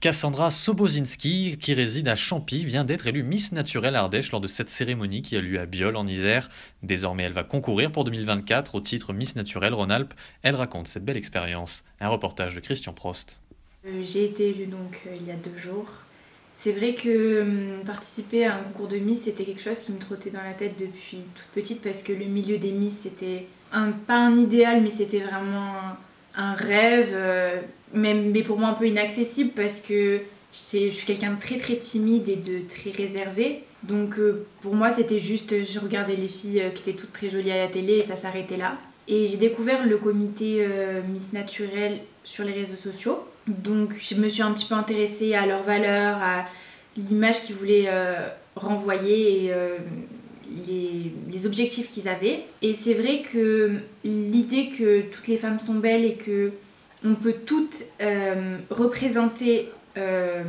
Cassandra Sobozinski, qui réside à Champy, vient d'être élue Miss Naturelle Ardèche lors de cette cérémonie qui a lieu à Biol en Isère. Désormais, elle va concourir pour 2024 au titre Miss Naturelle Rhône-Alpes. Elle raconte cette belle expérience. Un reportage de Christian Prost. Euh, j'ai été élue donc euh, il y a deux jours. C'est vrai que hum, participer à un concours de Miss, c'était quelque chose qui me trottait dans la tête depuis toute petite parce que le milieu des Miss, c'était un, pas un idéal, mais c'était vraiment un, rêve. Euh, mais, pour moi un peu inaccessible parce que je suis quelqu'un de très très timide et de très réservé. Donc euh, pour moi c'était juste, je regardais les filles euh, qui étaient toutes très jolies à la télé et ça s'arrêtait là. Et j'ai découvert le comité euh, Miss Naturelle sur les réseaux sociaux. Donc je me suis un petit peu intéressée à leurs valeurs, à l'image qu'ils voulaient renvoyer et les, les, objectifs qu'ils avaient. Et c'est vrai que l'idée que toutes les femmes sont belles et que on peut toutes euh, représenter euh,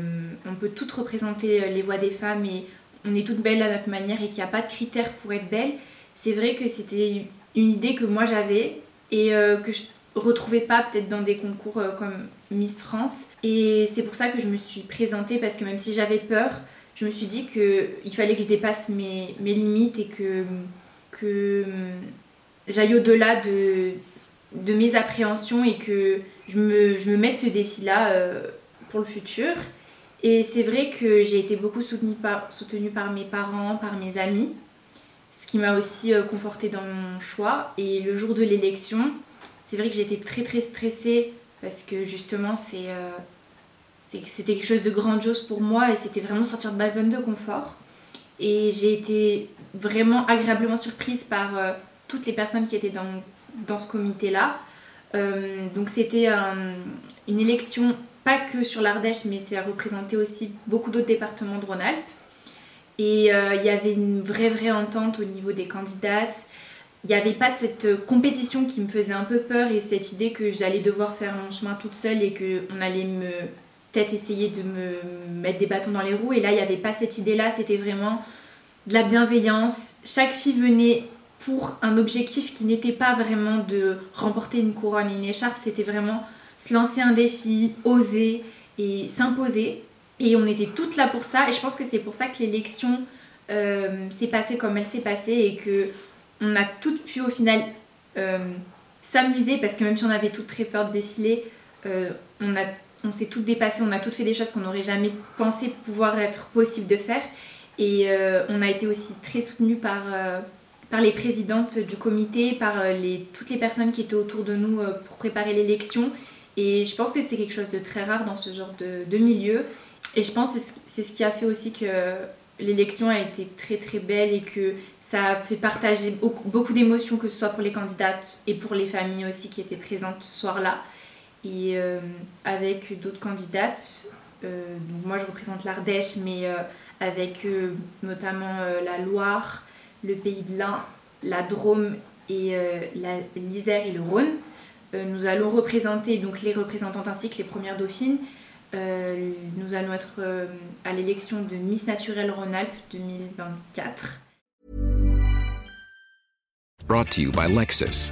on peut toutes représenter euh, les voix des femmes et on est toutes belles à notre manière et qu'il n'y a pas de critères pour être belle c'est vrai que c'était une idée que moi j'avais et que je retrouvais pas peut-être dans des concours comme Miss France. Et c'est pour ça que je me suis présentée parce que même si j'avais peur je me suis dit qu'il fallait que je dépasse mes, limites et que, que j'aille au-delà de, de mes appréhensions et que je me, je me mette ce défi-là euh, pour le futur. Et c'est vrai que j'ai été beaucoup soutenue par, soutenue par mes parents, par mes amis, ce qui m'a aussi euh, confortée dans mon choix. Et le jour de l'élection, c'est vrai que été très très stressée parce que justement euh, c'est c'était quelque chose de grandiose pour moi et c'était vraiment sortir de ma zone de confort. Et j'ai été vraiment agréablement surprise par toutes les personnes qui étaient dans dans ce comité-là. Euh, donc c'était une élection pas que sur l'Ardèche, mais c'est à représenter aussi beaucoup d'autres départements de Rhône-Alpes. Et euh, il y avait une vraie, vraie entente au niveau des candidates. Il n'y avait pas de cette compétition qui me faisait un peu peur et cette idée que j'allais devoir faire mon chemin toute seule et qu'on allait me peut-être essayer de me mettre des bâtons dans les roues. Et là, il n'y avait pas cette idée-là, c'était vraiment de la bienveillance. Chaque fille venait pour un objectif qui n'était pas vraiment de remporter une couronne et une écharpe, c'était vraiment se lancer un défi, oser et s'imposer. Et on était toutes là pour ça. Et je pense que c'est pour ça que l'élection euh, s'est passée comme elle s'est passée et que on a toutes pu au final euh, s'amuser parce que même si on avait toutes très peur de défiler, euh, on, a, on s'est toutes dépassées, on a toutes fait des choses qu'on n'aurait jamais pensé pouvoir être possible de faire. Et on a été aussi très soutenues par par les présidentes du comité, par euh, les, toutes les personnes qui étaient autour de nous euh, pour préparer l'élection. Et je pense que c'est quelque chose de très rare dans ce genre de, milieu. Et je pense que c'est ce qui a fait aussi que l'élection a été très très belle et que ça a fait partager beaucoup, d'émotions, que ce soit pour les candidates et pour les familles aussi qui étaient présentes ce soir-là. Et euh, avec d'autres candidates, moi je représente l'Ardèche, mais avec notamment la Loire, le pays de l'Ain, la Drôme et euh, l'Isère et le Rhône. Euh, nous allons représenter donc les représentantes ainsi que les premières dauphines. Euh, nous allons être à l'élection de Miss Naturelle Rhône-Alpes 2024. Brought to you by Lexus.